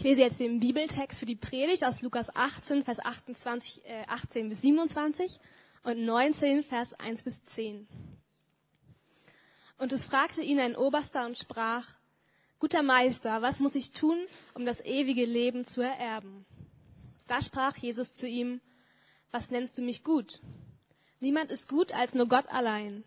Ich lese jetzt den Bibeltext für die Predigt aus Lukas 18, Vers 28, äh, 18 bis 27 und 19, Vers 1 bis 10. Und es fragte ihn ein Oberster und sprach, Guter Meister, was muss ich tun, um das ewige Leben zu ererben? Da sprach Jesus zu ihm, Was nennst du mich gut? Niemand ist gut als nur Gott allein.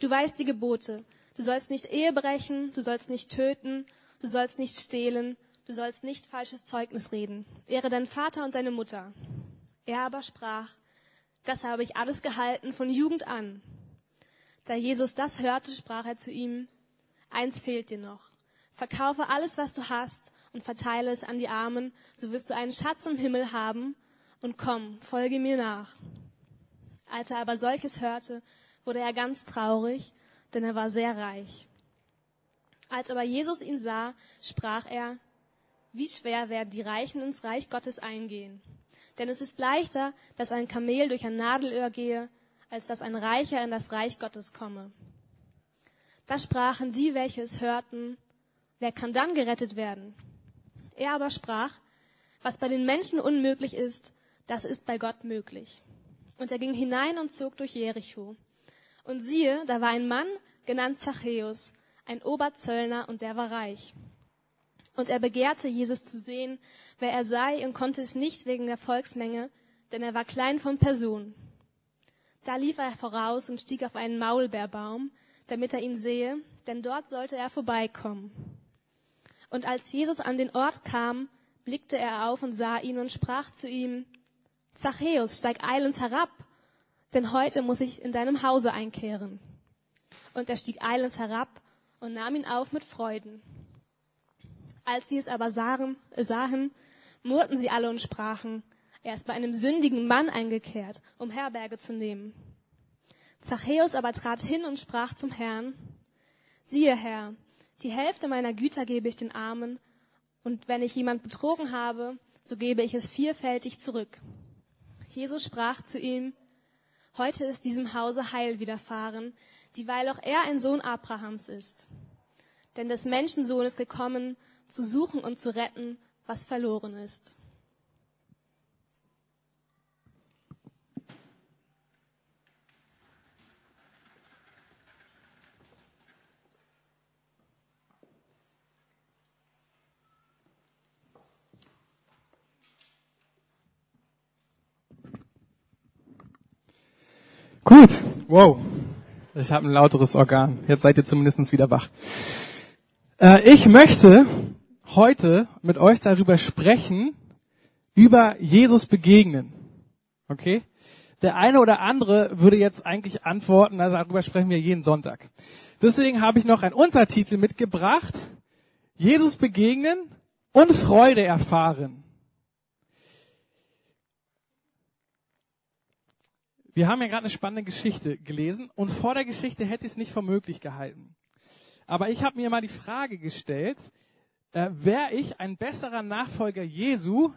Du weißt die Gebote. Du sollst nicht Ehe brechen, du sollst nicht töten, du sollst nicht stehlen, du sollst nicht falsches Zeugnis reden. Ehre deinen Vater und deine Mutter. Er aber sprach, das habe ich alles gehalten von Jugend an. Da Jesus das hörte, sprach er zu ihm, eins fehlt dir noch. Verkaufe alles, was du hast und verteile es an die Armen, so wirst du einen Schatz im Himmel haben und komm, folge mir nach. Als er aber solches hörte, wurde er ganz traurig, denn er war sehr reich. Als aber Jesus ihn sah, sprach er, wie schwer werden die Reichen ins Reich Gottes eingehen. Denn es ist leichter, dass ein Kamel durch ein Nadelöhr gehe, als dass ein Reicher in das Reich Gottes komme. Da sprachen die, welche es hörten, wer kann dann gerettet werden? Er aber sprach, was bei den Menschen unmöglich ist, das ist bei Gott möglich. Und er ging hinein und zog durch Jericho. Und siehe, da war ein Mann, genannt Zachäus, ein Oberzöllner, und der war reich. Und er begehrte, Jesus zu sehen, wer er sei, und konnte es nicht wegen der Volksmenge, denn er war klein von Person. Da lief er voraus und stieg auf einen Maulbeerbaum, damit er ihn sehe, denn dort sollte er vorbeikommen. Und als Jesus an den Ort kam, blickte er auf und sah ihn und sprach zu ihm, Zachäus, steig eilends herab, denn heute muss ich in deinem Hause einkehren. Und er stieg eilends herab und nahm ihn auf mit Freuden. Als sie es aber sahen, sahen, murrten sie alle und sprachen, er ist bei einem sündigen Mann eingekehrt, um Herberge zu nehmen. Zachäus aber trat hin und sprach zum Herrn, siehe Herr, die Hälfte meiner Güter gebe ich den Armen, und wenn ich jemand betrogen habe, so gebe ich es vielfältig zurück. Jesus sprach zu ihm, heute ist diesem Hause Heil widerfahren, dieweil auch er ein Sohn Abrahams ist. Denn des Menschensohn ist gekommen, zu suchen und zu retten, was verloren ist. Gut, wow. Ich habe ein lauteres Organ. Jetzt seid ihr zumindest wieder wach. Äh, ich möchte heute mit euch darüber sprechen, über Jesus begegnen. Okay? Der eine oder andere würde jetzt eigentlich antworten, also darüber sprechen wir jeden Sonntag. Deswegen habe ich noch einen Untertitel mitgebracht. Jesus begegnen und Freude erfahren. Wir haben ja gerade eine spannende Geschichte gelesen und vor der Geschichte hätte ich es nicht für möglich gehalten. Aber ich habe mir mal die Frage gestellt, äh, wäre ich ein besserer Nachfolger Jesu,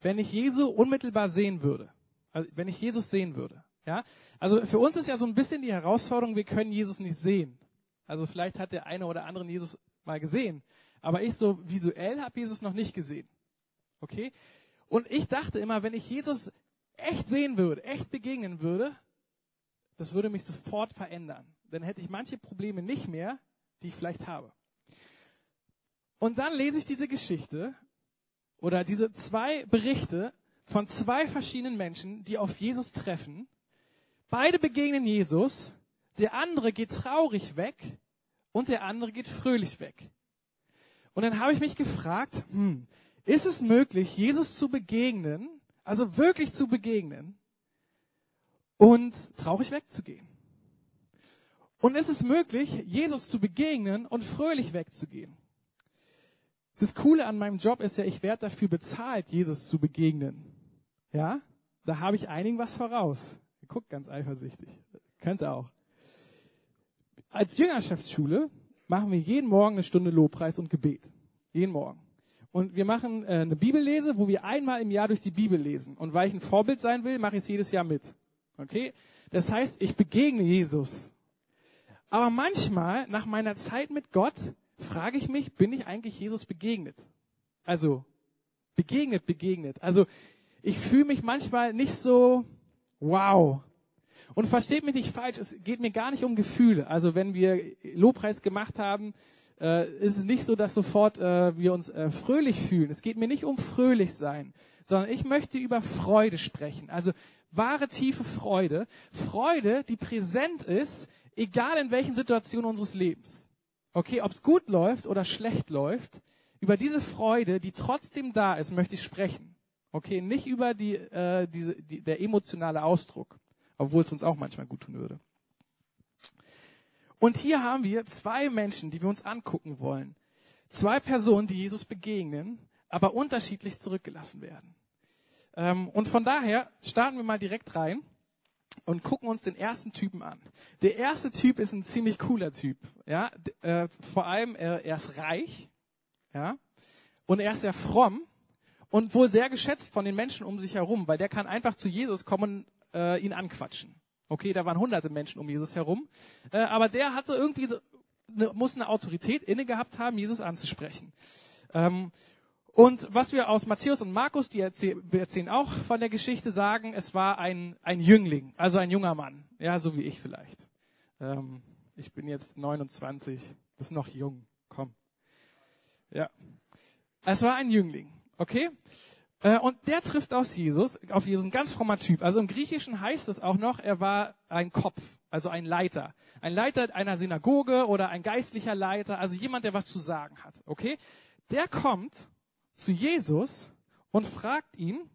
wenn ich Jesu unmittelbar sehen würde? Also, wenn ich Jesus sehen würde. Ja? Also für uns ist ja so ein bisschen die Herausforderung, wir können Jesus nicht sehen. Also vielleicht hat der eine oder andere Jesus mal gesehen. Aber ich so visuell habe Jesus noch nicht gesehen. Okay? Und ich dachte immer, wenn ich Jesus echt sehen würde, echt begegnen würde, das würde mich sofort verändern. Dann hätte ich manche Probleme nicht mehr, die ich vielleicht habe. Und dann lese ich diese Geschichte oder diese zwei Berichte von zwei verschiedenen Menschen, die auf Jesus treffen. Beide begegnen Jesus, der andere geht traurig weg und der andere geht fröhlich weg. Und dann habe ich mich gefragt, hm, ist es möglich, Jesus zu begegnen also wirklich zu begegnen und traurig wegzugehen. Und ist es möglich, Jesus zu begegnen und fröhlich wegzugehen. Das Coole an meinem Job ist ja, ich werde dafür bezahlt, Jesus zu begegnen. Ja, da habe ich einigen was voraus. Guckt ganz eifersüchtig. Könnte auch. Als Jüngerschaftsschule machen wir jeden Morgen eine Stunde Lobpreis und Gebet. Jeden Morgen. Und wir machen äh, eine Bibellese, wo wir einmal im Jahr durch die Bibel lesen. Und weil ich ein Vorbild sein will, mache ich es jedes Jahr mit. Okay? Das heißt, ich begegne Jesus. Aber manchmal, nach meiner Zeit mit Gott, frage ich mich, bin ich eigentlich Jesus begegnet? Also begegnet, begegnet. Also ich fühle mich manchmal nicht so wow. Und versteht mich nicht falsch, es geht mir gar nicht um Gefühle. Also wenn wir Lobpreis gemacht haben, äh, ist es nicht so, dass sofort äh, wir uns äh, fröhlich fühlen. Es geht mir nicht um fröhlich sein, sondern ich möchte über Freude sprechen. Also wahre tiefe Freude. Freude, die präsent ist, egal in welchen Situationen unseres Lebens. Okay, ob es gut läuft oder schlecht läuft, über diese Freude, die trotzdem da ist, möchte ich sprechen. Okay, nicht über die, äh, diese, die, der emotionale Ausdruck, obwohl es uns auch manchmal gut tun würde. Und hier haben wir zwei Menschen, die wir uns angucken wollen. Zwei Personen, die Jesus begegnen, aber unterschiedlich zurückgelassen werden. Ähm, und von daher starten wir mal direkt rein und gucken uns den ersten Typen an. Der erste Typ ist ein ziemlich cooler Typ. Ja, äh, vor allem er, er ist reich, ja, und er ist sehr fromm und wohl sehr geschätzt von den Menschen um sich herum, weil der kann einfach zu Jesus kommen, und äh, ihn anquatschen. Okay, da waren hunderte Menschen um Jesus herum. Äh, aber der hatte irgendwie, ne, muss eine Autorität inne gehabt haben, Jesus anzusprechen. Ähm, und was wir aus Matthäus und Markus, die erzählen auch von der Geschichte, sagen, es war ein, ein Jüngling, also ein junger Mann. Ja, so wie ich vielleicht. Ähm, ich bin jetzt 29, ist noch jung, komm. Ja. Es war ein Jüngling, okay? Äh, und der trifft aus Jesus, auf Jesus, ein ganz frommer Typ. Also im Griechischen heißt es auch noch, er war ein Kopf, also ein Leiter. Ein Leiter einer Synagoge oder ein geistlicher Leiter, also jemand, der was zu sagen hat, okay? Der kommt zu Jesus und fragt ihn,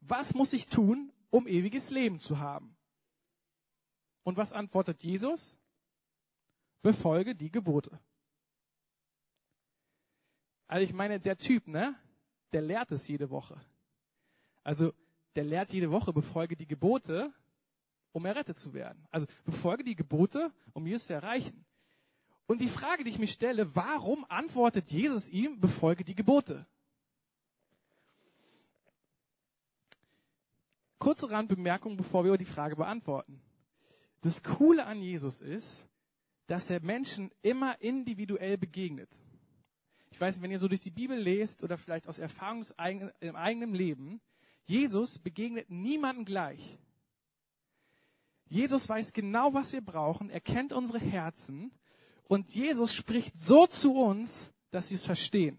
was muss ich tun, um ewiges Leben zu haben? Und was antwortet Jesus? Befolge die Gebote. Also ich meine, der Typ, ne? der lehrt es jede Woche. Also der lehrt jede Woche, befolge die Gebote, um errettet zu werden. Also befolge die Gebote, um Jesus zu erreichen. Und die Frage, die ich mich stelle, warum antwortet Jesus ihm, befolge die Gebote? Kurze Randbemerkung, bevor wir die Frage beantworten. Das Coole an Jesus ist, dass er Menschen immer individuell begegnet. Ich weiß, wenn ihr so durch die Bibel lest oder vielleicht aus Erfahrung im eigenen Leben, Jesus begegnet niemandem gleich. Jesus weiß genau, was wir brauchen. Er kennt unsere Herzen. Und Jesus spricht so zu uns, dass wir es verstehen.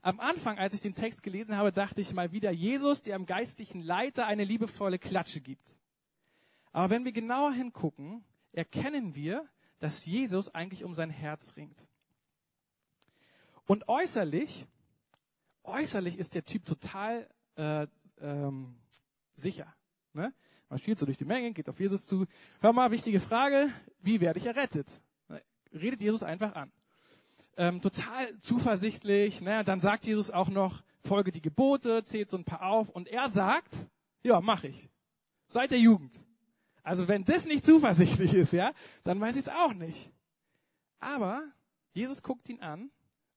Am Anfang, als ich den Text gelesen habe, dachte ich mal wieder Jesus, der am geistlichen Leiter eine liebevolle Klatsche gibt. Aber wenn wir genauer hingucken, erkennen wir, dass Jesus eigentlich um sein Herz ringt. Und äußerlich, äußerlich ist der Typ total äh, ähm, sicher. Ne? Man spielt so durch die Menge, geht auf Jesus zu. Hör mal, wichtige Frage, wie werde ich errettet? Redet Jesus einfach an. Ähm, total zuversichtlich. Ne? Dann sagt Jesus auch noch, folge die Gebote, zählt so ein paar auf. Und er sagt, ja, mach ich. Seit der Jugend. Also wenn das nicht zuversichtlich ist, ja, dann weiß ich es auch nicht. Aber Jesus guckt ihn an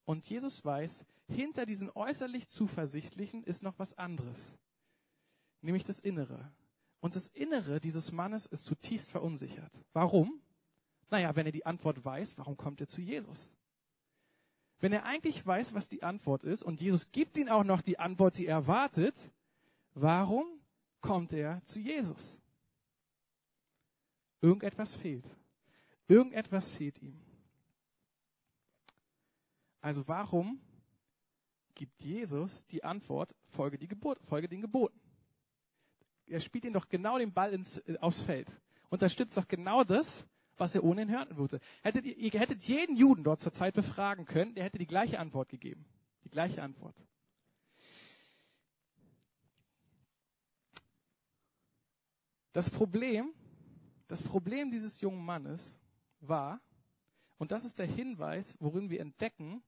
und Jesus weiß, hinter diesen äußerlich zuversichtlichen ist noch was anderes. Nämlich das Innere. Und das Innere dieses Mannes ist zutiefst verunsichert. Warum? Naja, wenn er die Antwort weiß, warum kommt er zu Jesus? Wenn er eigentlich weiß, was die Antwort ist und Jesus gibt ihm auch noch die Antwort, die er erwartet, warum kommt er zu Jesus? Irgendetwas fehlt. Irgendetwas fehlt ihm. Also warum gibt Jesus die Antwort, folge, die Geburt, folge den Geboten? Er spielt ihn doch genau den Ball ins, äh, aufs Feld. Unterstützt doch genau das, was er ohnehin hören würde. Hättet ihr, ihr hättet jeden Juden dort zur Zeit befragen können, der hätte die gleiche Antwort gegeben. Die gleiche Antwort. Das Problem, das Problem dieses jungen Mannes war, und das ist der Hinweis, worin wir entdecken,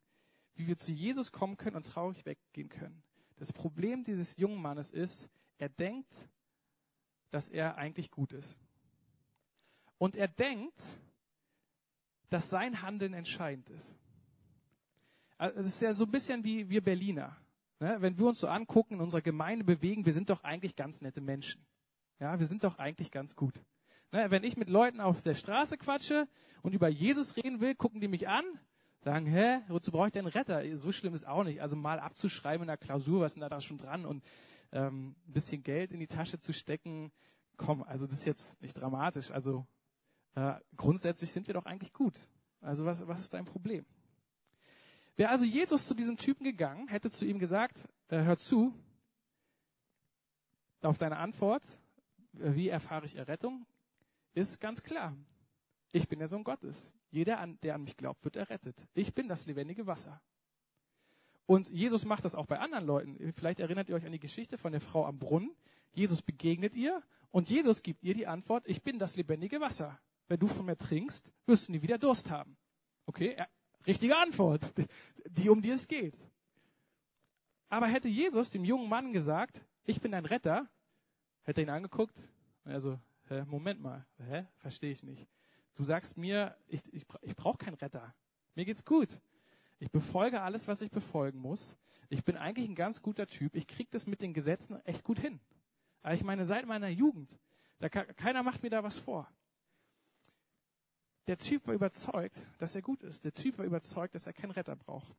wie wir zu Jesus kommen können und traurig weggehen können. Das Problem dieses jungen Mannes ist, er denkt, dass er eigentlich gut ist. Und er denkt, dass sein Handeln entscheidend ist. Also es ist ja so ein bisschen wie wir Berliner. Ne? Wenn wir uns so angucken, in unserer Gemeinde bewegen, wir sind doch eigentlich ganz nette Menschen. Ja, wir sind doch eigentlich ganz gut. Ne? Wenn ich mit Leuten auf der Straße quatsche und über Jesus reden will, gucken die mich an sagen, hä, wozu brauche ich denn Retter? So schlimm ist auch nicht. Also mal abzuschreiben in der Klausur, was ist denn da schon dran und ähm, ein bisschen Geld in die Tasche zu stecken, komm, also das ist jetzt nicht dramatisch. Also äh, grundsätzlich sind wir doch eigentlich gut. Also was, was ist dein Problem? Wäre also Jesus zu diesem Typen gegangen, hätte zu ihm gesagt, äh, hör zu, auf deine Antwort, äh, wie erfahre ich Errettung, ist ganz klar. Ich bin der Sohn Gottes. Jeder, der an mich glaubt, wird errettet. Ich bin das lebendige Wasser. Und Jesus macht das auch bei anderen Leuten. Vielleicht erinnert ihr euch an die Geschichte von der Frau am Brunnen. Jesus begegnet ihr und Jesus gibt ihr die Antwort, ich bin das lebendige Wasser. Wenn du von mir trinkst, wirst du nie wieder Durst haben. Okay, ja, richtige Antwort, die um die es geht. Aber hätte Jesus dem jungen Mann gesagt, ich bin dein Retter, hätte er ihn angeguckt, also, hä, Moment mal, hä, verstehe ich nicht. Du sagst mir, ich, ich, ich brauche keinen Retter. Mir geht's gut. Ich befolge alles, was ich befolgen muss. Ich bin eigentlich ein ganz guter Typ. Ich krieg das mit den Gesetzen echt gut hin. Aber ich meine, seit meiner Jugend, da keiner macht mir da was vor. Der Typ war überzeugt, dass er gut ist. Der Typ war überzeugt, dass er keinen Retter braucht.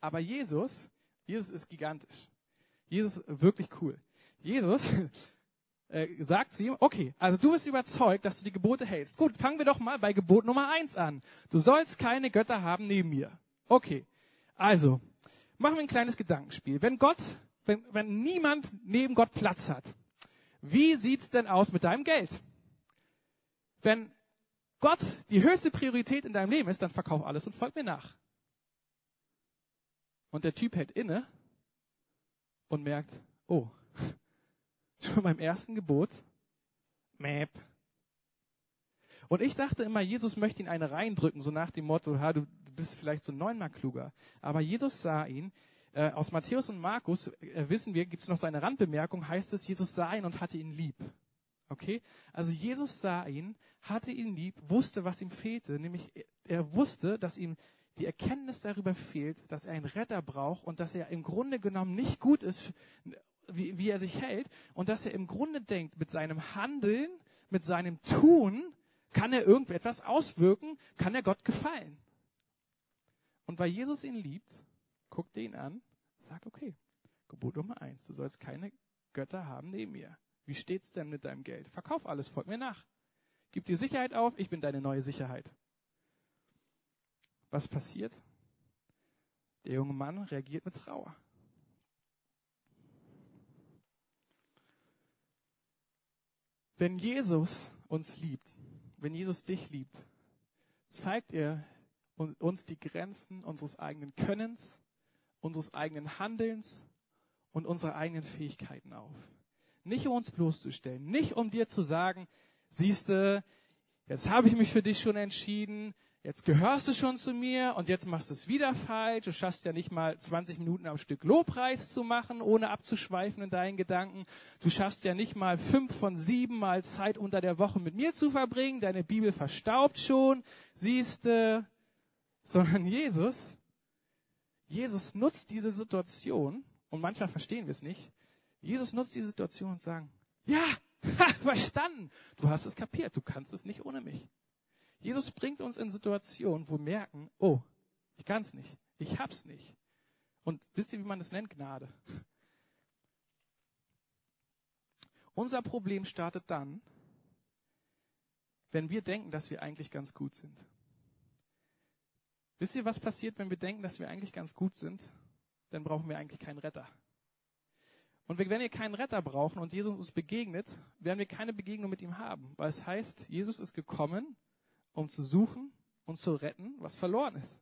Aber Jesus, Jesus ist gigantisch. Jesus ist wirklich cool. Jesus äh, sagt zu ihm, okay, also du bist überzeugt, dass du die Gebote hältst. Gut, fangen wir doch mal bei Gebot Nummer eins an. Du sollst keine Götter haben neben mir. Okay, also machen wir ein kleines Gedankenspiel. Wenn Gott, wenn, wenn niemand neben Gott Platz hat, wie sieht's denn aus mit deinem Geld? Wenn Gott die höchste Priorität in deinem Leben ist, dann verkauf alles und folg mir nach. Und der Typ hält inne und merkt, oh, schon beim ersten Gebot, Map. Und ich dachte immer, Jesus möchte ihn eine reindrücken, so nach dem Motto, ha, du bist vielleicht so neunmal kluger. Aber Jesus sah ihn, äh, aus Matthäus und Markus äh, wissen wir, gibt es noch so eine Randbemerkung, heißt es, Jesus sah ihn und hatte ihn lieb. Okay? Also Jesus sah ihn, hatte ihn lieb, wusste, was ihm fehlte, nämlich er wusste, dass ihm die Erkenntnis darüber fehlt, dass er einen Retter braucht und dass er im Grunde genommen nicht gut ist, wie, wie er sich hält und dass er im Grunde denkt, mit seinem Handeln, mit seinem Tun kann er irgendetwas auswirken, kann er Gott gefallen. Und weil Jesus ihn liebt, guckt er ihn an, sagt, okay, Gebot Nummer eins, du sollst keine Götter haben neben mir. Wie steht's denn mit deinem Geld? Verkauf alles, folg mir nach. Gib dir Sicherheit auf, ich bin deine neue Sicherheit. Was passiert? Der junge Mann reagiert mit Trauer. Wenn Jesus uns liebt, wenn Jesus dich liebt, zeigt er uns die Grenzen unseres eigenen Könnens, unseres eigenen Handelns und unserer eigenen Fähigkeiten auf. Nicht um uns bloßzustellen, nicht um dir zu sagen, siehste, jetzt habe ich mich für dich schon entschieden, jetzt gehörst du schon zu mir und jetzt machst du es wieder falsch. Du schaffst ja nicht mal 20 Minuten am Stück Lobpreis zu machen, ohne abzuschweifen in deinen Gedanken. Du schaffst ja nicht mal fünf von sieben Mal Zeit unter der Woche mit mir zu verbringen. Deine Bibel verstaubt schon, siehste, sondern Jesus, Jesus nutzt diese Situation und manchmal verstehen wir es nicht, Jesus nutzt die Situation und sagt, ja, verstanden. Du hast es kapiert. Du kannst es nicht ohne mich. Jesus bringt uns in Situationen, wo wir merken, oh, ich kann es nicht. Ich hab's nicht. Und wisst ihr, wie man das nennt? Gnade. Unser Problem startet dann, wenn wir denken, dass wir eigentlich ganz gut sind. Wisst ihr, was passiert, wenn wir denken, dass wir eigentlich ganz gut sind? Dann brauchen wir eigentlich keinen Retter. Und wenn wir keinen Retter brauchen und Jesus uns begegnet, werden wir keine Begegnung mit ihm haben, weil es heißt, Jesus ist gekommen, um zu suchen und zu retten, was verloren ist.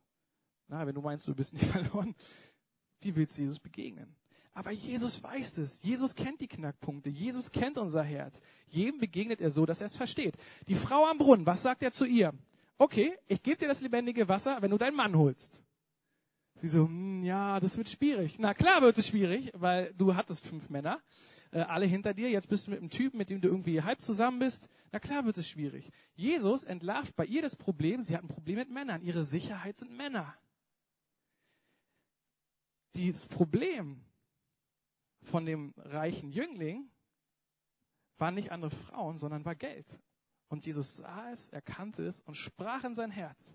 Na, wenn du meinst, du bist nicht verloren, wie willst du Jesus begegnen? Aber Jesus weiß es. Jesus kennt die Knackpunkte. Jesus kennt unser Herz. Jedem begegnet er so, dass er es versteht. Die Frau am Brunnen, was sagt er zu ihr? Okay, ich gebe dir das lebendige Wasser, wenn du deinen Mann holst. Sie so, hm, ja, das wird schwierig. Na klar wird es schwierig, weil du hattest fünf Männer, äh, alle hinter dir. Jetzt bist du mit einem Typen, mit dem du irgendwie halb zusammen bist. Na klar wird es schwierig. Jesus entlarvt bei ihr das Problem, sie hat ein Problem mit Männern. Ihre Sicherheit sind Männer. Das Problem von dem reichen Jüngling waren nicht andere Frauen, sondern war Geld. Und Jesus sah es, erkannte es und sprach in sein Herz.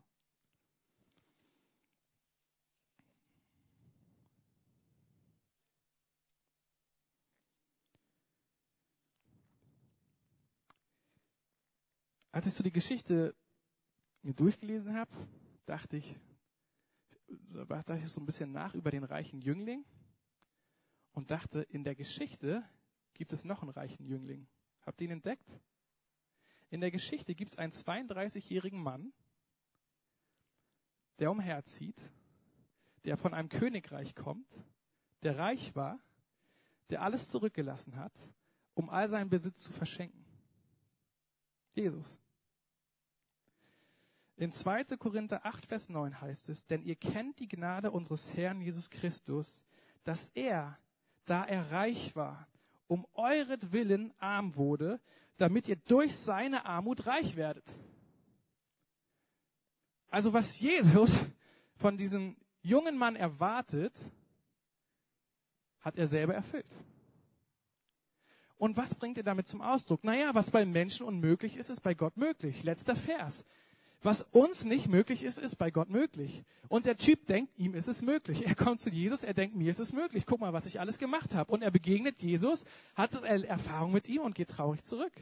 Als ich so die Geschichte mir durchgelesen habe, dachte ich, dachte ich so ein bisschen nach über den reichen Jüngling und dachte, in der Geschichte gibt es noch einen reichen Jüngling. Habt ihr ihn entdeckt? In der Geschichte gibt es einen 32-jährigen Mann, der umherzieht, der von einem Königreich kommt, der reich war, der alles zurückgelassen hat, um all seinen Besitz zu verschenken. Jesus. In 2. Korinther 8, Vers 9 heißt es, denn ihr kennt die Gnade unseres Herrn Jesus Christus, dass er, da er reich war, um euretwillen arm wurde, damit ihr durch seine Armut reich werdet. Also was Jesus von diesem jungen Mann erwartet, hat er selber erfüllt. Und was bringt er damit zum Ausdruck? Naja, was bei Menschen unmöglich ist, ist bei Gott möglich. Letzter Vers. Was uns nicht möglich ist, ist bei Gott möglich. Und der Typ denkt, ihm ist es möglich. Er kommt zu Jesus, er denkt, mir ist es möglich. Guck mal, was ich alles gemacht habe. Und er begegnet Jesus, hat Erfahrung mit ihm und geht traurig zurück.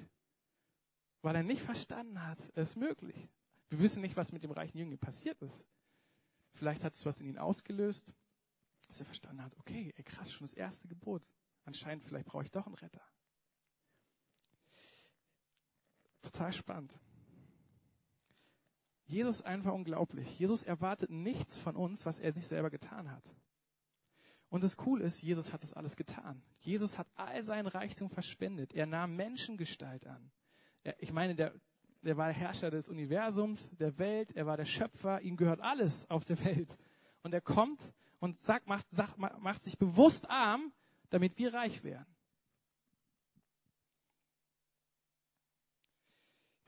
Weil er nicht verstanden hat, es ist möglich. Wir wissen nicht, was mit dem reichen Jüngling passiert ist. Vielleicht hat es was in ihn ausgelöst, dass er verstanden hat, okay, ey, krass, schon das erste Gebot. Anscheinend, vielleicht brauche ich doch einen Retter. Total spannend. Jesus ist einfach unglaublich. Jesus erwartet nichts von uns, was er nicht selber getan hat. Und das Coole ist, Jesus hat das alles getan. Jesus hat all seinen Reichtum verschwendet. Er nahm Menschengestalt an. Er, ich meine, der, der war der Herrscher des Universums, der Welt, er war der Schöpfer, ihm gehört alles auf der Welt. Und er kommt und sagt, macht, sagt, macht sich bewusst arm, damit wir reich werden.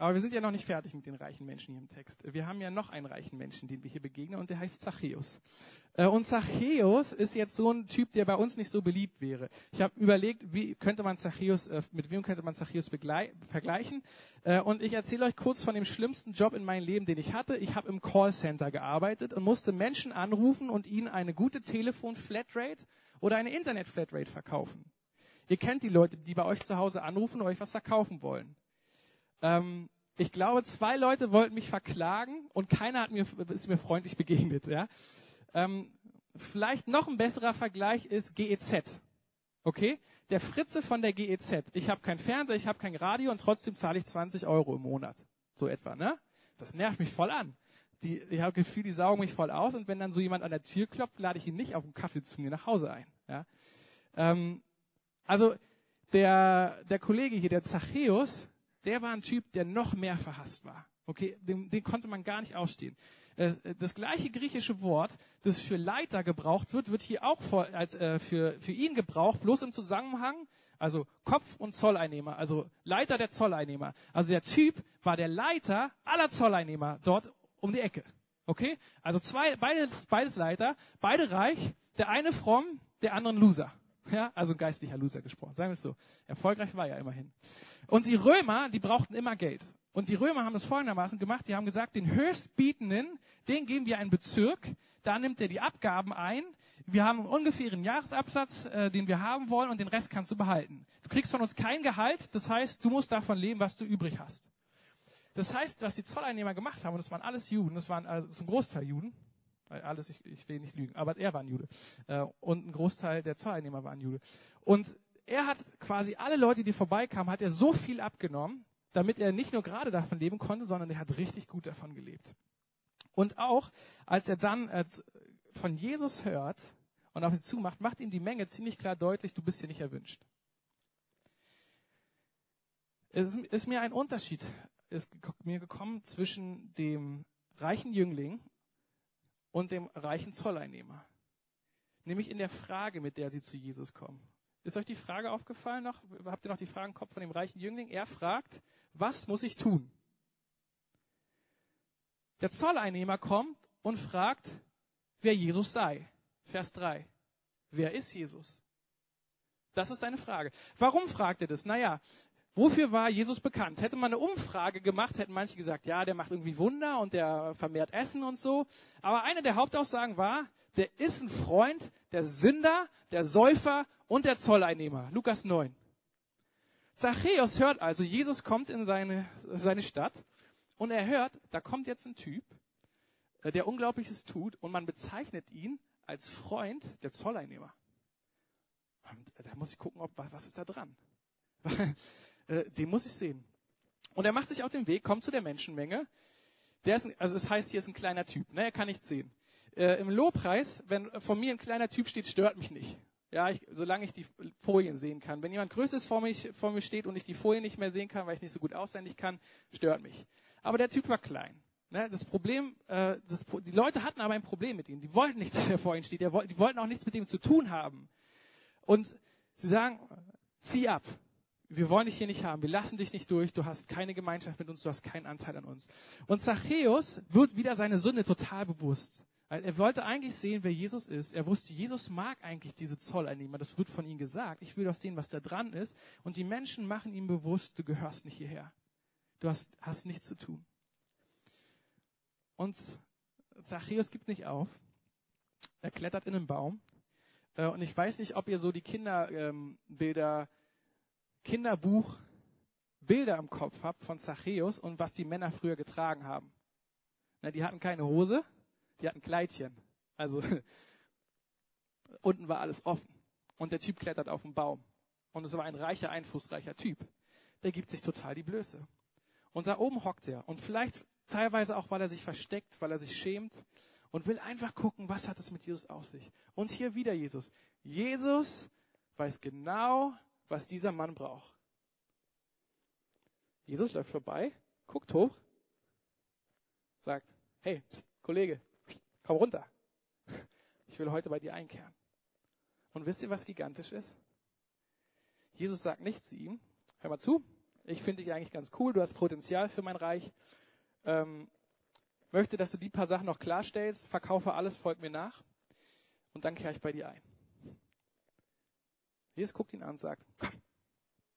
Aber wir sind ja noch nicht fertig mit den reichen Menschen hier im Text. Wir haben ja noch einen reichen Menschen, den wir hier begegnen, und der heißt Zachäus. Äh, und Zachäus ist jetzt so ein Typ, der bei uns nicht so beliebt wäre. Ich habe überlegt, wie könnte man Zachäus, äh, mit wem könnte man Zachäus vergleichen? Äh, und ich erzähle euch kurz von dem schlimmsten Job in meinem Leben, den ich hatte. Ich habe im Callcenter gearbeitet und musste Menschen anrufen und ihnen eine gute Telefon-Flatrate oder eine Internet-Flatrate verkaufen. Ihr kennt die Leute, die bei euch zu Hause anrufen und euch was verkaufen wollen. Ähm, ich glaube, zwei Leute wollten mich verklagen und keiner hat mir, ist mir freundlich begegnet. Ja? Ähm, vielleicht noch ein besserer Vergleich ist GEZ. Okay? Der Fritze von der GEZ. Ich habe kein Fernseher, ich habe kein Radio und trotzdem zahle ich 20 Euro im Monat. So etwa, ne? Das nervt mich voll an. Die, ich habe Gefühl, die saugen mich voll aus und wenn dann so jemand an der Tür klopft, lade ich ihn nicht auf einen Kaffee zu mir nach Hause ein. Ja? Ähm, also der, der Kollege hier, der Zachäus, der war ein Typ, der noch mehr verhasst war. Okay, den, den konnte man gar nicht ausstehen. Äh, das gleiche griechische Wort, das für Leiter gebraucht wird, wird hier auch vor, als, äh, für, für ihn gebraucht, bloß im Zusammenhang, also Kopf und Zolleinnehmer, also Leiter der Zolleinnehmer. Also der Typ war der Leiter aller Zolleinnehmer dort um die Ecke. Okay? Also zwei, beide, beides Leiter, beide reich, der eine fromm, der andere ein Loser. Ja, also ein geistlicher Loser gesprochen, sagen wir es so. Erfolgreich war er immerhin. Und die Römer, die brauchten immer Geld. Und die Römer haben das folgendermaßen gemacht, die haben gesagt, den Höchstbietenden, den geben wir einen Bezirk, da nimmt er die Abgaben ein, wir haben ungefähr einen Jahresabsatz, äh, den wir haben wollen und den Rest kannst du behalten. Du kriegst von uns kein Gehalt, das heißt, du musst davon leben, was du übrig hast. Das heißt, was die Zolleinnehmer gemacht haben, und das waren alles Juden, das waren also zum Großteil Juden, alles, ich, ich will nicht lügen, aber er war ein Jude. Äh, und ein Großteil der Zolleinnehmer war ein Jude. Und er hat quasi alle Leute, die vorbeikamen, hat er so viel abgenommen, damit er nicht nur gerade davon leben konnte, sondern er hat richtig gut davon gelebt. Und auch, als er dann äh, von Jesus hört und auf ihn zumacht, macht ihm die Menge ziemlich klar deutlich, du bist hier nicht erwünscht. Es ist mir ein Unterschied ist mir gekommen zwischen dem reichen Jüngling und dem reichen Zolleinnehmer. Nämlich in der Frage, mit der sie zu Jesus kommen. Ist euch die Frage aufgefallen noch? Habt ihr noch die Frage im Kopf von dem reichen Jüngling? Er fragt, was muss ich tun? Der Zolleinnehmer kommt und fragt, wer Jesus sei. Vers 3. Wer ist Jesus? Das ist seine Frage. Warum fragt er das? Naja, wofür war Jesus bekannt? Hätte man eine Umfrage gemacht, hätten manche gesagt, ja, der macht irgendwie Wunder und der vermehrt Essen und so. Aber eine der Hauptaussagen war, der ist ein Freund der Sünder, der Säufer und der Zolleinnehmer. Lukas 9. Zachäus hört also, Jesus kommt in seine, seine Stadt Und er hört, da kommt jetzt ein Typ, äh, der Unglaubliches tut und man bezeichnet ihn als Freund der Zolleinnehmer. Und da muss ich gucken, ob, was ist da dran? Äh, den muss ich sehen. Und er macht sich auf den Weg, kommt zu der Menschenmenge. Der ist, also es das heißt, hier ist ein kleiner Typ, ne? er kann nichts sehen. Äh, Im Lobpreis, wenn vor mir ein kleiner Typ steht, stört mich nicht. Ja, ich, solange ich die Folien sehen kann. Wenn jemand Größeres vor, mich, vor mir steht und ich die Folien nicht mehr sehen kann, weil ich nicht so gut auswendig kann, stört mich. Aber der Typ war klein. Ne? Das Problem, äh, das, die Leute hatten aber ein Problem mit ihm. Die wollten nicht, dass er vor ihnen steht. Die wollten auch nichts mit ihm zu tun haben. Und sie sagen, zieh ab. Wir wollen dich hier nicht haben. Wir lassen dich nicht durch. Du hast keine Gemeinschaft mit uns. Du hast keinen Anteil an uns. Und Zachäus wird wieder seine Sünde total bewusst. Er wollte eigentlich sehen, wer Jesus ist. Er wusste, Jesus mag eigentlich diese Zolleinnehmer. Das wird von ihm gesagt. Ich will doch sehen, was da dran ist. Und die Menschen machen ihm bewusst, du gehörst nicht hierher. Du hast, hast nichts zu tun. Und Zachäus gibt nicht auf. Er klettert in einen Baum. Äh, und ich weiß nicht, ob ihr so die Kinderbilder, ähm, Kinderbuch Bilder im Kopf habt von Zachäus und was die Männer früher getragen haben. die hatten keine Hose, die hatten Kleidchen. Also unten war alles offen. Und der Typ klettert auf den Baum. Und es war ein reicher, einflussreicher Typ. Der gibt sich total die Blöße. Und da oben hockt er. Und vielleicht teilweise auch, weil er sich versteckt, weil er sich schämt und will einfach gucken, was hat es mit Jesus auf sich. Und hier wieder Jesus. Jesus weiß genau, was dieser Mann braucht. Jesus läuft vorbei, guckt hoch, sagt, hey, pst, Kollege, komm runter. Ich will heute bei dir einkehren. Und wisst ihr, was gigantisch ist? Jesus sagt nicht zu ihm, hör mal zu, ich finde dich eigentlich ganz cool, du hast Potenzial für mein Reich, ähm, möchte, dass du die paar Sachen noch klarstellst, verkaufe alles, folg mir nach und dann kehre ich bei dir ein. Jesus guckt ihn an und sagt, komm,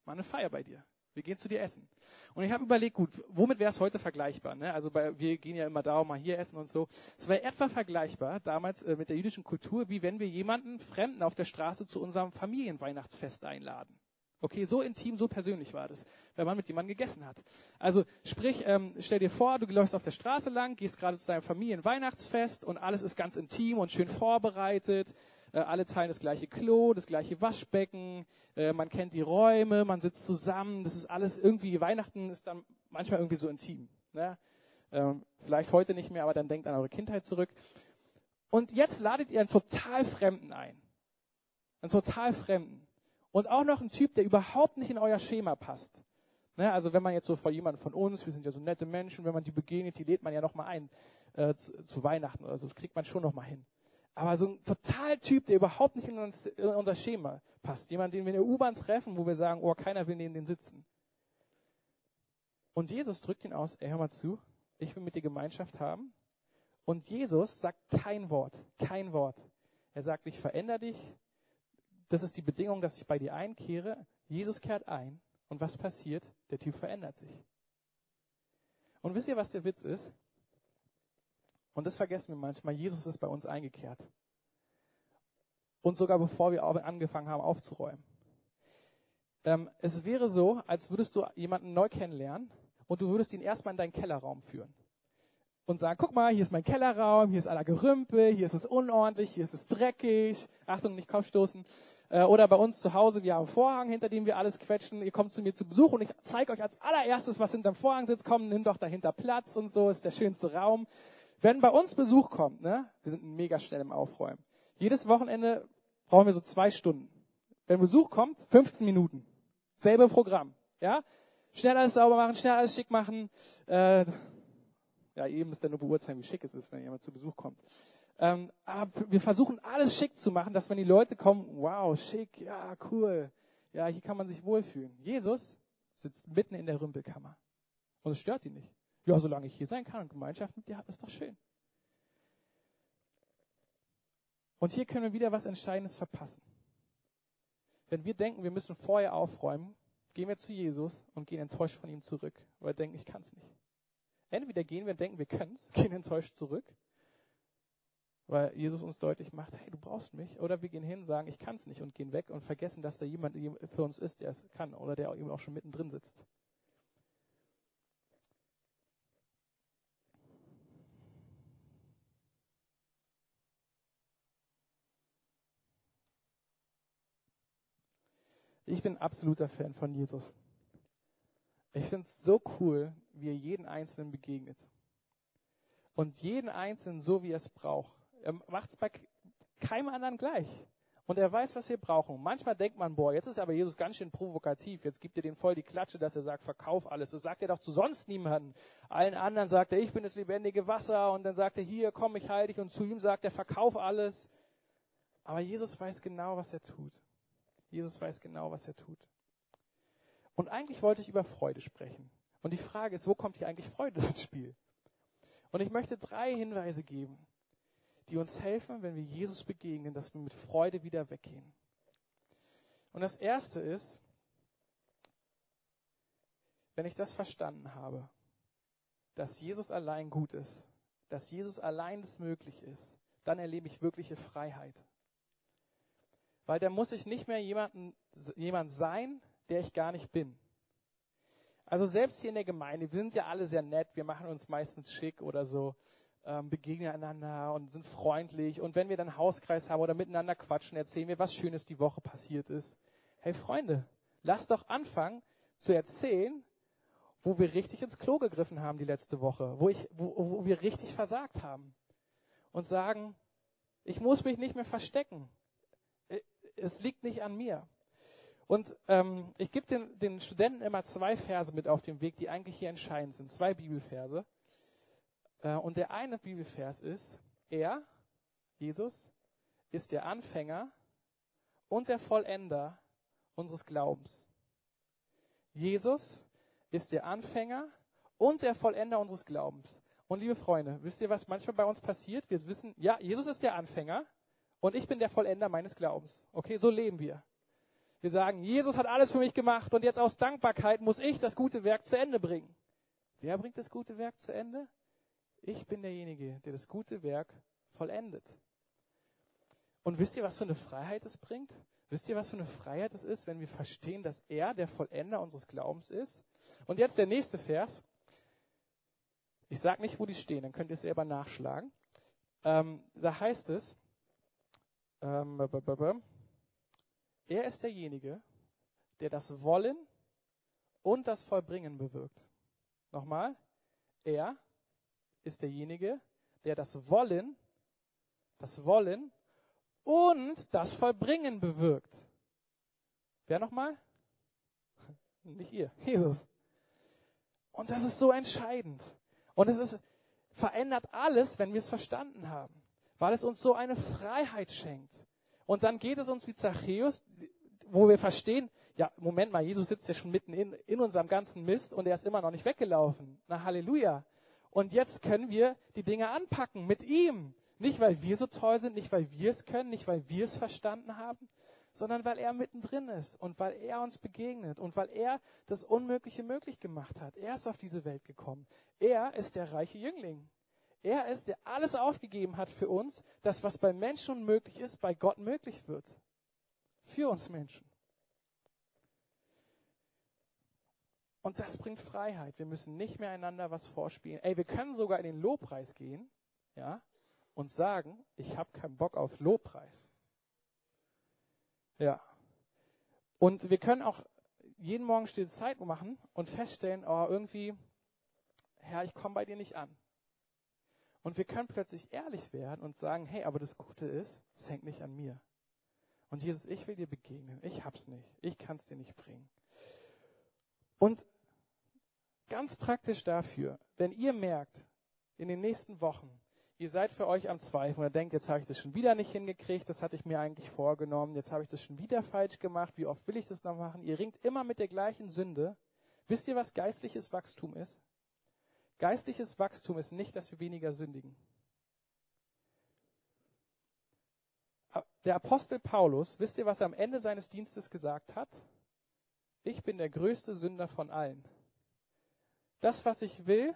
mal eine Feier bei dir. Wir gehen zu dir essen. Und ich habe überlegt, gut, womit wäre es heute vergleichbar? Ne? Also bei, wir gehen ja immer darum, mal hier essen und so. Es war etwa vergleichbar damals äh, mit der jüdischen Kultur, wie wenn wir jemanden Fremden auf der Straße zu unserem Familienweihnachtsfest einladen. Okay, so intim, so persönlich war das, wenn man mit jemandem gegessen hat. Also sprich, ähm, stell dir vor, du läufst auf der Straße lang, gehst gerade zu deinem Familienweihnachtsfest und alles ist ganz intim und schön vorbereitet. Äh, alle teilen das gleiche Klo, das gleiche Waschbecken, äh, man kennt die Räume, man sitzt zusammen. Das ist alles irgendwie, Weihnachten ist dann manchmal irgendwie so intim. Ne? Ähm, vielleicht heute nicht mehr, aber dann denkt an eure Kindheit zurück. Und jetzt ladet ihr einen total Fremden ein. Einen total Fremden. Und auch noch ein Typ, der überhaupt nicht in euer Schema passt. Ne, also wenn man jetzt so vor jemanden von uns, wir sind ja so nette Menschen, wenn man die begegnet, die lädt man ja noch mal ein äh, zu, zu, Weihnachten oder so, das kriegt man schon noch mal hin. Aber so ein total Typ, der überhaupt nicht in, uns, in unser Schema passt. Jemand, den wir in der U-Bahn treffen, wo wir sagen, oh, keiner will neben den sitzen. Und Jesus drückt ihn aus, ey, hör mal zu, ich will mit dir Gemeinschaft haben. Und Jesus sagt kein Wort, kein Wort. Er sagt nicht, veränder dich, das ist die Bedingung, dass ich bei dir einkehre. Jesus kehrt ein. Und was passiert? Der Typ verändert sich. Und wisst ihr, was der Witz ist? Und das vergessen wir manchmal. Jesus ist bei uns eingekehrt. Und sogar bevor wir angefangen haben aufzuräumen. Ähm, es wäre so, als würdest du jemanden neu kennenlernen und du würdest ihn erstmal in deinen Kellerraum führen. Und sagen, guck mal, hier ist mein Kellerraum, hier ist aller Gerümpel, hier ist es unordentlich, hier ist es dreckig. Achtung, nicht Kopfstoßen. Äh, oder bei uns zu Hause, wir haben einen Vorhang, hinter dem wir alles quetschen. Ihr kommt zu mir zu Besuch und ich zeige euch als allererstes, was hinterm Vorhang sitzt. Komm, nimm doch dahinter Platz und so, ist der schönste Raum. Wenn bei uns Besuch kommt, ne, wir sind mega schnell im Aufräumen. Jedes Wochenende brauchen wir so zwei Stunden. Wenn Besuch kommt, 15 Minuten. Selbe Programm, ja. Schnell alles sauber machen, schnell alles schick machen. Äh, ja, eben ist dann nur beurteilen, wie schick es ist, wenn jemand zu Besuch kommt. Ähm, aber wir versuchen alles schick zu machen, dass wenn die Leute kommen, wow, schick, ja, cool, ja, hier kann man sich wohlfühlen. Jesus sitzt mitten in der Rümpelkammer. Und es stört ihn nicht. Ja, solange ich hier sein kann und Gemeinschaft mit dir habe, ist doch schön. Und hier können wir wieder was Entscheidendes verpassen. Wenn wir denken, wir müssen vorher aufräumen, gehen wir zu Jesus und gehen enttäuscht von ihm zurück, weil wir denken, ich kann es nicht. Entweder gehen wir und denken, wir können es, gehen enttäuscht zurück, weil Jesus uns deutlich macht, hey, du brauchst mich. Oder wir gehen hin, und sagen, ich kann es nicht und gehen weg und vergessen, dass da jemand für uns ist, der es kann oder der eben auch schon mittendrin sitzt. Ich bin absoluter Fan von Jesus. Ich finde es so cool, wie er jeden Einzelnen begegnet. Und jeden Einzelnen so, wie er es braucht. Er macht es bei keinem anderen gleich. Und er weiß, was wir brauchen. Manchmal denkt man, boah, jetzt ist aber Jesus ganz schön provokativ. Jetzt gibt er den voll die Klatsche, dass er sagt, verkauf alles. Das sagt er doch zu sonst niemandem. Allen anderen sagt er, ich bin das lebendige Wasser. Und dann sagt er, hier, komm, ich heile dich. Und zu ihm sagt er, verkauf alles. Aber Jesus weiß genau, was er tut. Jesus weiß genau, was er tut. Und eigentlich wollte ich über Freude sprechen. Und die Frage ist, wo kommt hier eigentlich Freude ins Spiel? Und ich möchte drei Hinweise geben, die uns helfen, wenn wir Jesus begegnen, dass wir mit Freude wieder weggehen. Und das erste ist, wenn ich das verstanden habe, dass Jesus allein gut ist, dass Jesus allein das möglich ist, dann erlebe ich wirkliche Freiheit. Weil da muss ich nicht mehr jemanden, jemand sein, der ich gar nicht bin. Also selbst hier in der Gemeinde, wir sind ja alle sehr nett, wir machen uns meistens schick oder so, ähm, begegnen einander und sind freundlich. Und wenn wir dann Hauskreis haben oder miteinander quatschen, erzählen wir, was Schönes die Woche passiert ist. Hey Freunde, lasst doch anfangen zu erzählen, wo wir richtig ins Klo gegriffen haben die letzte Woche, wo, ich, wo, wo wir richtig versagt haben. Und sagen, ich muss mich nicht mehr verstecken. Es liegt nicht an mir. Und ähm, ich gebe den, den Studenten immer zwei Verse mit auf den Weg, die eigentlich hier entscheidend sind. Zwei Bibelverse. Äh, und der eine Bibelvers ist, er, Jesus, ist der Anfänger und der Vollender unseres Glaubens. Jesus ist der Anfänger und der Vollender unseres Glaubens. Und liebe Freunde, wisst ihr, was manchmal bei uns passiert? Wir wissen, ja, Jesus ist der Anfänger und ich bin der Vollender meines Glaubens. Okay, so leben wir. Wir sagen, Jesus hat alles für mich gemacht und jetzt aus Dankbarkeit muss ich das gute Werk zu Ende bringen. Wer bringt das gute Werk zu Ende? Ich bin derjenige, der das gute Werk vollendet. Und wisst ihr, was für eine Freiheit es bringt? Wisst ihr, was für eine Freiheit es ist, wenn wir verstehen, dass er der Vollender unseres Glaubens ist? Und jetzt der nächste Vers. Ich sage nicht, wo die stehen, dann könnt ihr es selber nachschlagen. Ähm, da heißt es, er ist derjenige, der das Wollen und das Vollbringen bewirkt. Nochmal, er ist derjenige, der das Wollen, das Wollen und das Vollbringen bewirkt. Wer nochmal? Nicht ihr, Jesus. Und das ist so entscheidend. Und es ist, verändert alles, wenn wir es verstanden haben, weil es uns so eine Freiheit schenkt. Und dann geht es uns wie Zachäus, wo wir verstehen, ja, Moment mal, Jesus sitzt ja schon mitten in, in unserem ganzen Mist und er ist immer noch nicht weggelaufen. Na, Halleluja. Und jetzt können wir die Dinge anpacken mit ihm. Nicht, weil wir so toll sind, nicht, weil wir es können, nicht, weil wir es verstanden haben, sondern weil er mittendrin ist und weil er uns begegnet und weil er das Unmögliche möglich gemacht hat. Er ist auf diese Welt gekommen. Er ist der reiche Jüngling. Er ist, der alles aufgegeben hat für uns, dass was bei Menschen unmöglich ist, bei Gott möglich wird. Für uns Menschen. Und das bringt Freiheit. Wir müssen nicht mehr einander was vorspielen. Ey, wir können sogar in den Lobpreis gehen, ja, und sagen, ich habe keinen Bock auf Lobpreis. Ja. Und wir können auch jeden Morgen stille Zeit machen und feststellen, oh, irgendwie, Herr, ich komme bei dir nicht an. Und wir können plötzlich ehrlich werden und sagen, hey, aber das Gute ist, es hängt nicht an mir. Und Jesus, ich will dir begegnen. Ich hab's nicht. Ich kann's dir nicht bringen. Und ganz praktisch dafür, wenn ihr merkt, in den nächsten Wochen, ihr seid für euch am Zweifeln oder denkt, jetzt habe ich das schon wieder nicht hingekriegt, das hatte ich mir eigentlich vorgenommen, jetzt habe ich das schon wieder falsch gemacht, wie oft will ich das noch machen? Ihr ringt immer mit der gleichen Sünde. Wisst ihr, was geistliches Wachstum ist? Geistliches Wachstum ist nicht, dass wir weniger sündigen. Der Apostel Paulus, wisst ihr, was er am Ende seines Dienstes gesagt hat? Ich bin der größte Sünder von allen. Das, was ich will,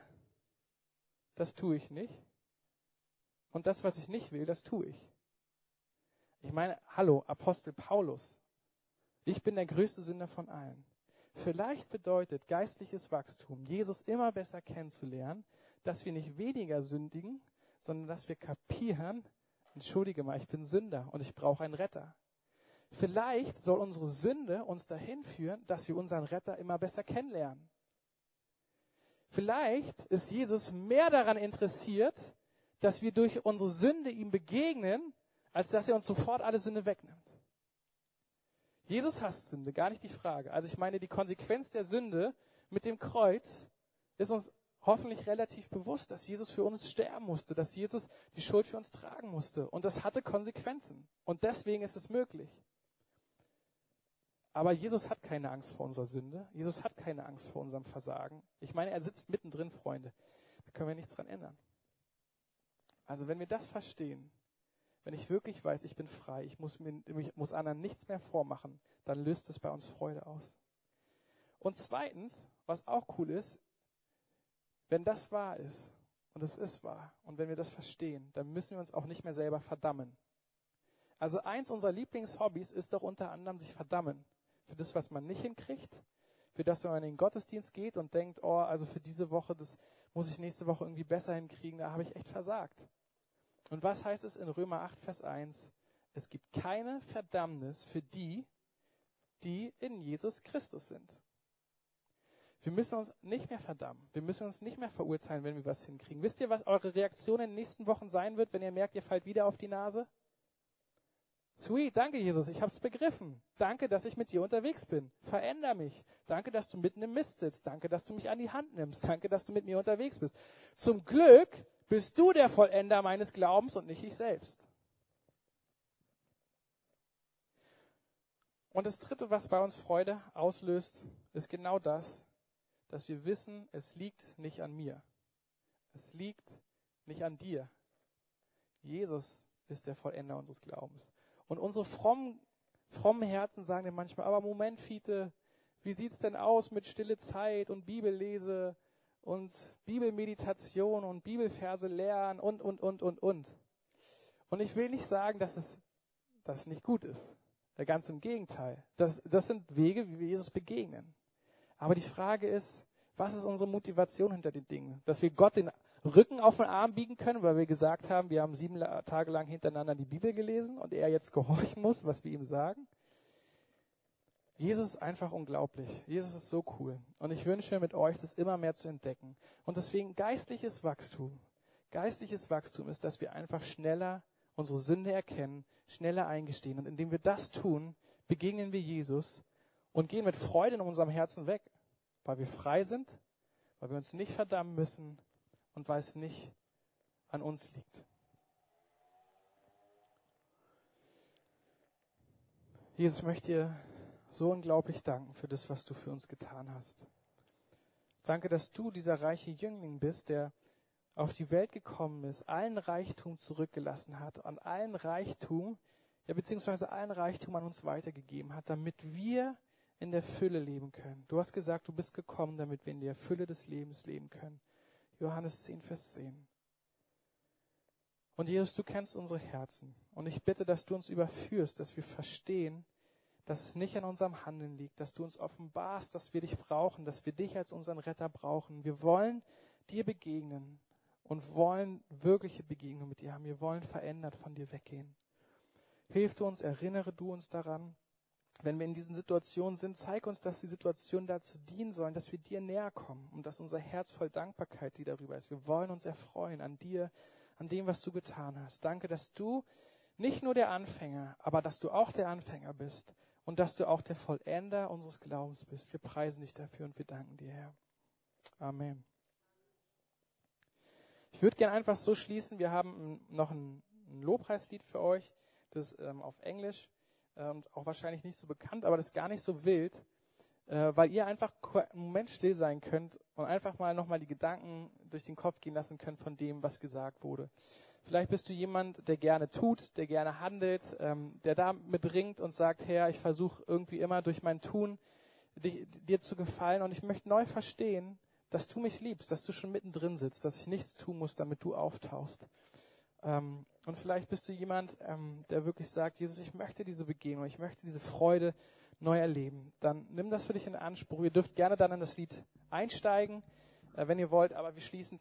das tue ich nicht. Und das, was ich nicht will, das tue ich. Ich meine, hallo, Apostel Paulus. Ich bin der größte Sünder von allen. Vielleicht bedeutet geistliches Wachstum, Jesus immer besser kennenzulernen, dass wir nicht weniger sündigen, sondern dass wir kapieren, entschuldige mal, ich bin Sünder und ich brauche einen Retter. Vielleicht soll unsere Sünde uns dahin führen, dass wir unseren Retter immer besser kennenlernen. Vielleicht ist Jesus mehr daran interessiert, dass wir durch unsere Sünde ihm begegnen, als dass er uns sofort alle Sünde wegnimmt. Jesus hasst Sünde, gar nicht die Frage. Also ich meine, die Konsequenz der Sünde mit dem Kreuz ist uns hoffentlich relativ bewusst, dass Jesus für uns sterben musste, dass Jesus die Schuld für uns tragen musste. Und das hatte Konsequenzen. Und deswegen ist es möglich. Aber Jesus hat keine Angst vor unserer Sünde. Jesus hat keine Angst vor unserem Versagen. Ich meine, er sitzt mittendrin, Freunde. Da können wir nichts dran ändern. Also wenn wir das verstehen, wenn ich wirklich weiß, ich bin frei, ich muss, mir, ich muss anderen nichts mehr vormachen, dann löst es bei uns Freude aus. Und zweitens, was auch cool ist, wenn das wahr ist, und es ist wahr, und wenn wir das verstehen, dann müssen wir uns auch nicht mehr selber verdammen. Also eins unserer Lieblingshobbys ist doch unter anderem sich verdammen. Für das, was man nicht hinkriegt, für das, wenn man in den Gottesdienst geht und denkt, oh, also für diese Woche, das muss ich nächste Woche irgendwie besser hinkriegen, da habe ich echt versagt. Und was heißt es in Römer 8, Vers 1? Es gibt keine Verdammnis für die, die in Jesus Christus sind. Wir müssen uns nicht mehr verdammen. Wir müssen uns nicht mehr verurteilen, wenn wir was hinkriegen. Wisst ihr, was eure Reaktion in den nächsten Wochen sein wird, wenn ihr merkt, ihr fallt wieder auf die Nase? Sweet, danke Jesus, ich habe es begriffen. Danke, dass ich mit dir unterwegs bin. Veränder mich. Danke, dass du mitten im Mist sitzt. Danke, dass du mich an die Hand nimmst. Danke, dass du mit mir unterwegs bist. Zum Glück bist du der Vollender meines Glaubens und nicht ich selbst. Und das Dritte, was bei uns Freude auslöst, ist genau das, dass wir wissen, es liegt nicht an mir. Es liegt nicht an dir. Jesus ist der Vollender unseres Glaubens. Und unsere frommen, frommen Herzen sagen dann manchmal, aber Moment, Fiete, wie sieht's denn aus mit stille Zeit und Bibellese und Bibelmeditation und Bibelverse lernen und, und, und, und, und. Und ich will nicht sagen, dass es das nicht gut ist. Ganz im Gegenteil. Das, das sind Wege, wie wir Jesus begegnen. Aber die Frage ist, was ist unsere Motivation hinter den Dingen? Dass wir Gott den Rücken auf den Arm biegen können, weil wir gesagt haben, wir haben sieben Tage lang hintereinander die Bibel gelesen und er jetzt gehorchen muss, was wir ihm sagen? Jesus ist einfach unglaublich. Jesus ist so cool. Und ich wünsche mir mit euch, das immer mehr zu entdecken. Und deswegen geistliches Wachstum. Geistliches Wachstum ist, dass wir einfach schneller unsere Sünde erkennen, schneller eingestehen. Und indem wir das tun, begegnen wir Jesus und gehen mit Freude in unserem Herzen weg, weil wir frei sind, weil wir uns nicht verdammen müssen und weil es nicht an uns liegt. Jesus, ich möchte dir so unglaublich danken für das, was du für uns getan hast. Danke, dass du dieser reiche Jüngling bist, der auf die Welt gekommen ist, allen Reichtum zurückgelassen hat, an allen Reichtum, ja beziehungsweise allen Reichtum an uns weitergegeben hat, damit wir in der Fülle leben können. Du hast gesagt, du bist gekommen, damit wir in der Fülle des Lebens leben können. Johannes 10, Vers 10. Und Jesus, du kennst unsere Herzen. Und ich bitte, dass du uns überführst, dass wir verstehen, dass es nicht an unserem Handeln liegt, dass du uns offenbarst, dass wir dich brauchen, dass wir dich als unseren Retter brauchen. Wir wollen dir begegnen und wollen wirkliche Begegnung mit dir haben. Wir wollen verändert von dir weggehen. Hilf du uns, erinnere du uns daran. Wenn wir in diesen Situationen sind, zeig uns, dass die Situationen dazu dienen sollen, dass wir dir näher kommen und dass unser Herz voll Dankbarkeit die darüber ist. Wir wollen uns erfreuen an dir, an dem, was du getan hast. Danke, dass du nicht nur der Anfänger, aber dass du auch der Anfänger bist und dass du auch der Vollender unseres Glaubens bist. Wir preisen dich dafür und wir danken dir, Herr. Amen. Ich würde gerne einfach so schließen. Wir haben noch ein, Lobpreislied für euch, das ähm, auf Englisch ähm, auch wahrscheinlich nicht so bekannt, aber das ist gar nicht so wild, äh, weil ihr einfach einen Moment still sein könnt und einfach mal nochmal die Gedanken durch den Kopf gehen lassen könnt von dem, was gesagt wurde. Vielleicht bist du jemand, der gerne tut, der gerne handelt, ähm, der da mitringt und sagt, Herr, ich versuche irgendwie immer durch mein Tun dich, dir zu gefallen und ich möchte neu verstehen, dass du mich liebst, dass du schon mittendrin sitzt, dass ich nichts tun muss, damit du auftauchst. Ähm, und vielleicht bist du jemand, ähm, der wirklich sagt, Jesus, ich möchte diese Begegnung, ich möchte diese Freude neu erleben. Dann nimm das für dich in Anspruch. Ihr dürft gerne dann in das Lied einsteigen, äh, wenn ihr wollt, aber wir schließen